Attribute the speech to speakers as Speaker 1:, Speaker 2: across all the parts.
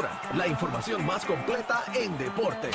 Speaker 1: Ahora, la información más completa en deporte.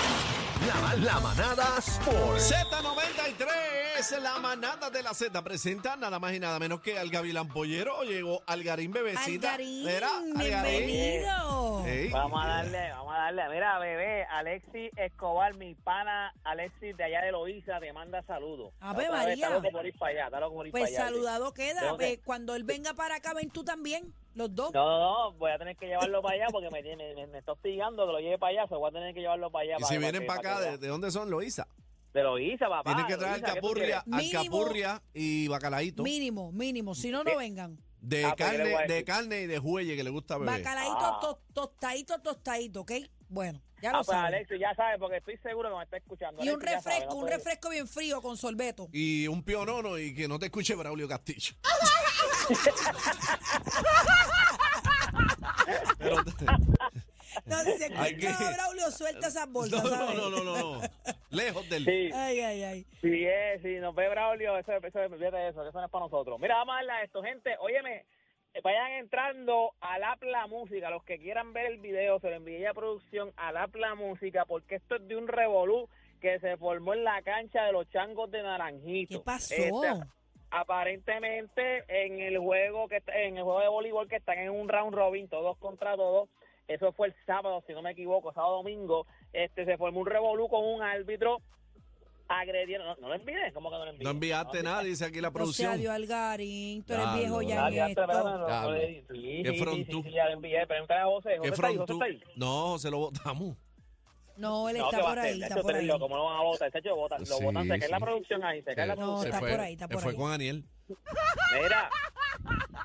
Speaker 1: La, la manada Sport.
Speaker 2: Z93, la manada de la Z presenta nada más y nada menos que al Gavilán Pollero. Llegó Algarín Bebecita.
Speaker 3: Algarín,
Speaker 2: Mira,
Speaker 3: bienvenido.
Speaker 2: Ey.
Speaker 4: Vamos a darle, vamos a darle. Mira, bebé, Alexis Escobar, mi pana Alexis de allá de Loíza, te manda saludos.
Speaker 3: Ave
Speaker 4: Otra vez,
Speaker 3: María.
Speaker 4: Está loco por ir para allá, por ir
Speaker 3: Pues
Speaker 4: para allá.
Speaker 3: saludado queda. Eh, Cuando él venga para acá, ven tú también, los dos.
Speaker 4: No, no, no, voy a tener que llevarlo para allá porque me, tiene- me, me está hostigando que lo lleve para allá, so voy a tener que llevarlo para allá.
Speaker 2: Y si vienen para acá, ¿de, de dónde son, Loíza?
Speaker 4: De Loíza, papá.
Speaker 2: Tienen que traer
Speaker 4: Loíza, ¿qué tú
Speaker 2: alcapurria,
Speaker 3: quieres? Mínimo.
Speaker 2: alcapurria y bacalaíto.
Speaker 3: Mínimo, mínimo. Si no, no vengan.
Speaker 2: De
Speaker 4: Ah, pues, ¿qué le voy a
Speaker 2: carne, de carne y de juelle que le gusta beber.
Speaker 3: Bacalaíto,
Speaker 4: Ah.
Speaker 3: to- tostadito, tostadito, ¿ok? Bueno, ya
Speaker 4: Ah,
Speaker 3: lo
Speaker 4: pues
Speaker 3: sabes.
Speaker 4: Alexis, ya sabes, porque estoy seguro que me está escuchando.
Speaker 3: Y un
Speaker 4: Alexis ya sabe,
Speaker 3: refresco,
Speaker 4: no
Speaker 3: un
Speaker 4: puede-
Speaker 3: refresco bien frío con sorbeto.
Speaker 2: Y un pionono y que no te escuche Braulio Castillo. Pero-
Speaker 3: No, si se
Speaker 2: Hay
Speaker 3: escucha Braulio, suelta esas bolsas,
Speaker 2: no,
Speaker 3: ¿sabes?
Speaker 2: no, no, no, no. Lejos del.
Speaker 4: Sí.
Speaker 3: Ay, ay, ay.
Speaker 4: Sí, es, sí, nos ve Braulio, eso, eso, fíjate eso, que eso no es para nosotros. Mira, vamos a darle a esto, gente, óyeme, eh, vayan entrando a la La Música, los que quieran ver el video, se lo envié a producción a la La Música, porque esto es de un revolú que se formó en la cancha de los changos de Naranjito.
Speaker 3: ¿Qué pasó?
Speaker 4: Este, aparentemente en el juego que está- en el juego de voleibol que están en un round robin todos contra todos eso fue el sábado si no me equivoco sábado domingo este se formó un revolú con un árbitro agredieron no, no lo envié como que no lo envié
Speaker 2: No enviaste nada, dice aquí la
Speaker 3: No sea
Speaker 2: producción.
Speaker 3: Dios Algarín, tú eres viejo ya esto.
Speaker 4: no, no, no
Speaker 2: Qué frontú.
Speaker 4: sí, lo envié. Pregúntale a José.
Speaker 2: ¿Qué
Speaker 4: José está ahí, José
Speaker 2: frontú?
Speaker 4: está ahí.
Speaker 2: No, se lo votamos.
Speaker 3: No, él
Speaker 4: No,
Speaker 3: está por ahí, está por ahí.
Speaker 4: ¿Cómo lo van a votar? Chacho, lo votan, lo
Speaker 2: Sí,
Speaker 4: votan, se cae la producción ahí, se cae la
Speaker 2: Eh,
Speaker 3: No,
Speaker 4: producción.
Speaker 3: está
Speaker 2: fue,
Speaker 3: por ahí, está
Speaker 2: se
Speaker 3: por
Speaker 2: fue
Speaker 3: ahí.
Speaker 2: con Aniel.
Speaker 4: Mira,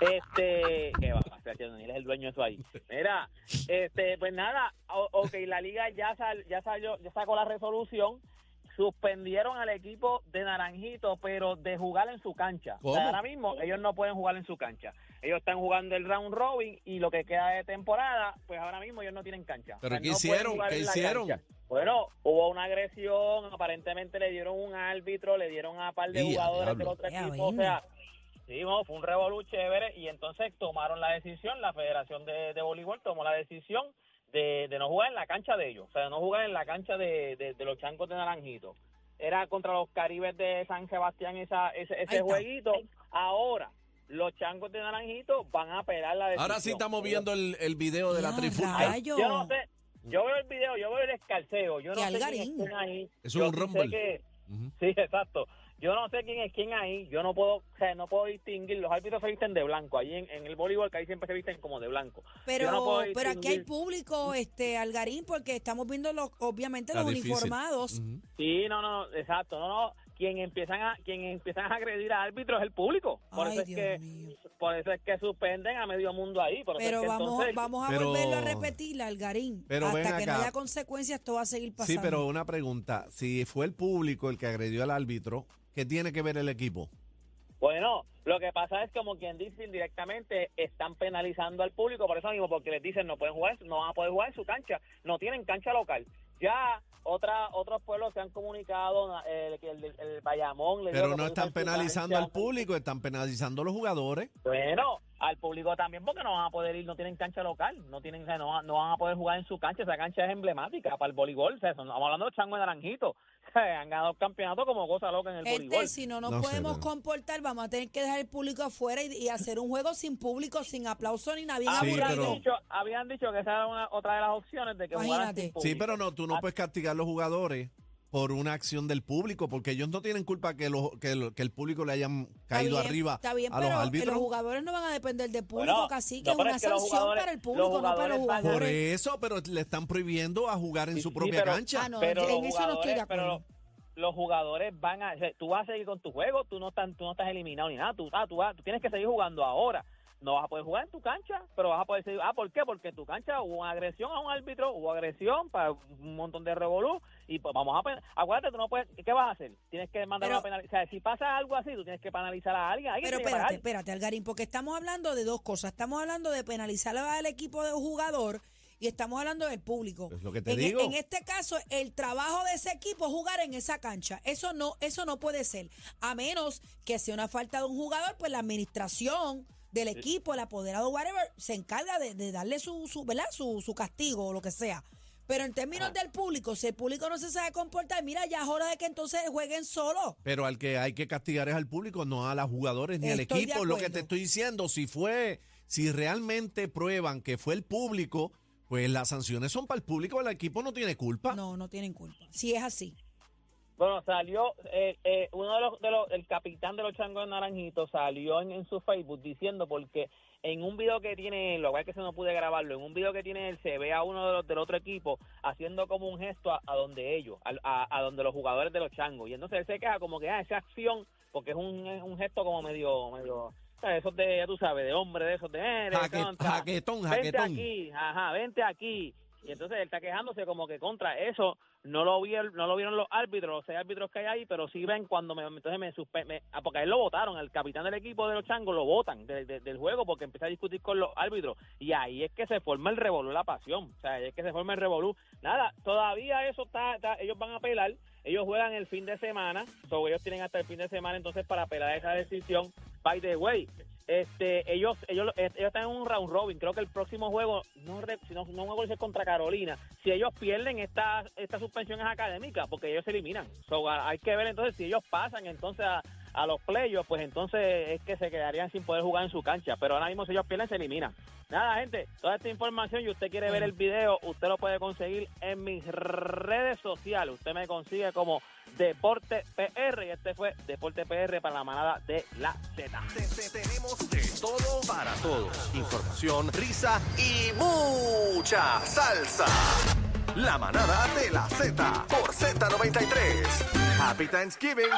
Speaker 4: este, ¿qué va? Chacho, Daniel es el dueño de eso ahí. Mira, este, pues nada, o- ok, la liga ya sal, ya salió, ya sacó la resolución. Suspendieron al equipo de Naranjito, pero de jugar en su cancha. O sea,
Speaker 2: ¿Cómo?
Speaker 4: ahora mismo ellos no pueden jugar en su cancha. Ellos están jugando el round robin y lo que queda de temporada, pues ahora mismo ellos no tienen cancha.
Speaker 2: ¿Pero
Speaker 4: O sea,
Speaker 2: qué
Speaker 4: no pueden
Speaker 2: hicieron?
Speaker 4: jugar
Speaker 2: ¿Qué
Speaker 4: en la
Speaker 2: hicieron?
Speaker 4: cancha. Bueno, hubo una agresión, aparentemente le dieron un árbitro, le dieron a un par de
Speaker 2: Y a
Speaker 4: jugadores del otro equipo, o sea, Sí, no, fue un revolú chévere y entonces tomaron la decisión, la Federación de, de Voleibol tomó la decisión de, de no jugar en la cancha de ellos, o sea, de no jugar en la cancha de, de- de los chancos de Naranjito. Era contra los Caribes de San Sebastián esa, ese, ese jueguito. Ahora, los chancos de Naranjito van a apelar la decisión.
Speaker 2: Ahora sí estamos viendo el, el video de la trifulca.
Speaker 4: yo no sé, yo veo el video, yo veo el escalceo, yo no sé quién ahí.
Speaker 2: Es
Speaker 4: Yo
Speaker 2: un
Speaker 4: sí sé
Speaker 2: rumble.
Speaker 4: que-. Sí, exacto. Yo no sé quién es quién ahí. Yo no puedo, o sea, no puedo distinguir. Los árbitros se visten de blanco. Allí en, en el voleibol, que ahí siempre se visten como de blanco.
Speaker 3: Pero,
Speaker 4: Yo no puedo
Speaker 3: pero aquí hay público, este, Algarín, porque estamos viendo los, obviamente
Speaker 2: Está
Speaker 3: los
Speaker 2: difícil.
Speaker 3: uniformados.
Speaker 4: Sí, no, no, no, exacto. No, no. Quien empiezan a, quien empiezan a agredir a árbitros es el público. Por
Speaker 3: Ay,
Speaker 4: eso es
Speaker 3: Dios
Speaker 4: que,
Speaker 3: mío.
Speaker 4: por eso es que suspenden a medio mundo ahí. Por eso es
Speaker 3: Pero
Speaker 4: que
Speaker 3: vamos,
Speaker 4: entonces-
Speaker 3: vamos a
Speaker 2: Pero-
Speaker 3: volverlo a repetir, Algarín.
Speaker 2: Pero
Speaker 3: Hasta que no haya consecuencias, esto va a seguir
Speaker 2: Sí,
Speaker 3: pasando.
Speaker 2: pero una pregunta. Si fue el público el que agredió al árbitro, ¿qué tiene que ver el equipo?
Speaker 4: Bueno, lo que pasa es como quien dice indirectamente están penalizando al público por eso mismo, porque les dicen no pueden jugar, no van a poder jugar en su cancha, no tienen cancha local. Ya otra, otros pueblos se han comunicado, eh, que el, el, el Bayamón le
Speaker 2: Pero no están penalizando
Speaker 4: cancha.
Speaker 2: al público, están penalizando a los jugadores.
Speaker 4: Bueno, al público también porque no van a poder ir, no tienen cancha local, no tienen, no, van- no van a poder jugar en su cancha, esa cancha es emblemática para el voleibol, o sea, son- estamos hablando de Chango de Naranjito, han ganado campeonatos como cosa loca en el
Speaker 3: Gente,
Speaker 4: voleibol.
Speaker 3: si no nos
Speaker 2: No
Speaker 3: podemos comportar, vamos a tener que dejar el público afuera y, y hacer un juego sin público, sin aplauso ni nada, bien
Speaker 2: Sí,
Speaker 4: habían,
Speaker 3: aburrido.
Speaker 2: pero-
Speaker 4: dicho, habían dicho que esa era una, otra de las opciones de que jugaran
Speaker 3: Imagínate.
Speaker 4: sin
Speaker 2: Sí,
Speaker 4: público.
Speaker 2: pero no, tú no
Speaker 4: Ah,
Speaker 2: puedes castigar a los jugadores por una acción del público, porque ellos no tienen culpa que, los, que, el, que el público le hayan caído
Speaker 3: bien,
Speaker 2: arriba
Speaker 3: Está bien,
Speaker 2: a los
Speaker 3: pero que
Speaker 2: árbitros.
Speaker 3: los jugadores no van a depender del público,
Speaker 4: Bueno,
Speaker 3: casi que
Speaker 4: no,
Speaker 3: es una
Speaker 4: es que los
Speaker 3: sanción para el
Speaker 4: los
Speaker 3: público, no para los
Speaker 4: jugadores
Speaker 2: Por eso, pero le están prohibiendo a jugar en
Speaker 4: Sí,
Speaker 2: su
Speaker 4: sí,
Speaker 2: propia
Speaker 4: pero-
Speaker 2: cancha.
Speaker 3: Ah, no,
Speaker 4: pero
Speaker 3: en
Speaker 4: los
Speaker 3: eso no estoy de
Speaker 4: jugadores-
Speaker 3: acuerdo.
Speaker 4: pero los jugadores van a, o sea, tú vas a seguir con tu juego, tú no estás, tú no estás eliminado ni nada, tú, ah, tú, vas- tú tienes que seguir jugando ahora. No vas a poder jugar en tu cancha, pero vas a poder seguir. Ah, ¿por qué? Porque en tu cancha hubo una agresión a un árbitro, hubo agresión para un montón de revolú y pues vamos a acuérdate, tú no puedes, ¿qué vas a hacer? Tienes que mandar
Speaker 3: Pero-
Speaker 4: una penalización. O sea, si pasa algo así, tú tienes que penalizar a alguien. alguien
Speaker 3: Pero espérate, espérate, Algarín, porque estamos hablando de dos cosas. Estamos hablando de penalizar al equipo de un jugador y estamos hablando del público.
Speaker 2: Es lo que te
Speaker 3: en,
Speaker 2: digo.
Speaker 3: en este caso, el trabajo de ese equipo es jugar en esa cancha. Eso no, eso no puede ser. A menos que sea una falta de un jugador, pues la administración del equipo, el apoderado, whatever, se encarga de, de darle su, su, ¿verdad? Su, su castigo o lo que sea. Pero en términos del público, si el público no se sabe comportar, mira, ya es hora de que entonces jueguen solo.
Speaker 2: Pero al que hay que castigar es al público, no a los jugadores ni al
Speaker 3: Estoy
Speaker 2: equipo. Lo que te estoy diciendo, si fue, si realmente prueban que fue el público, pues las sanciones son para el público, el equipo no tiene culpa.
Speaker 3: No, no tienen culpa. Si es así.
Speaker 4: Bueno, salió eh, eh, uno de los, de los, el capitán de los changos naranjitos salió en, en su Facebook diciendo porque en un video que tiene, lo cual es que se no pude grabarlo, en un video que tiene él se ve a uno de los, del otro equipo haciendo como un gesto a, a donde ellos, a, a- a donde los jugadores de los changos. Y entonces él se queja como que ah, esa acción, porque es un, es un gesto como medio, medio, esos de, ya tú sabes, de hombre, de esos de, eh, de
Speaker 2: Jaque-
Speaker 4: contra,
Speaker 2: jaquetón,
Speaker 4: vente
Speaker 2: jaquetón.
Speaker 4: aquí, ajá, vente aquí. Y entonces él está quejándose como que contra eso no lo vieron, no lo vieron los árbitros, los seis árbitros que hay ahí, pero sí ven cuando me, entonces me, me- ah, porque a él lo votaron, el capitán del equipo de los changos lo votan de- del juego porque empieza a discutir con los árbitros y ahí es que se forma el revolú, la pasión, o sea, ahí es que se forma el revolú. Nada, todavía eso está, está- ellos van a apelar, ellos juegan el fin de semana, so ellos tienen hasta el fin de semana entonces para apelar esa decisión. By the way, este, ellos, ellos, ellos están en un round robin. Creo que el próximo juego, no, si no, no me es contra Carolina. Si ellos pierden esta, esta suspensión es académica, porque ellos se eliminan. So, hay que ver entonces si ellos pasan entonces a, a los playoffs, pues entonces es que se quedarían sin poder jugar en su cancha. Pero ahora mismo si ellos pierden se eliminan. Nada, gente, toda esta información y usted quiere ver el video, usted lo puede conseguir en mis redes sociales. Usted me consigue como Deporte PR y este fue Deporte PR para la manada de la Z.
Speaker 1: Te- te- tenemos de todo para todos. Información, risa y mucha salsa. La manada de la Z por Z93. Happy Thanksgiving.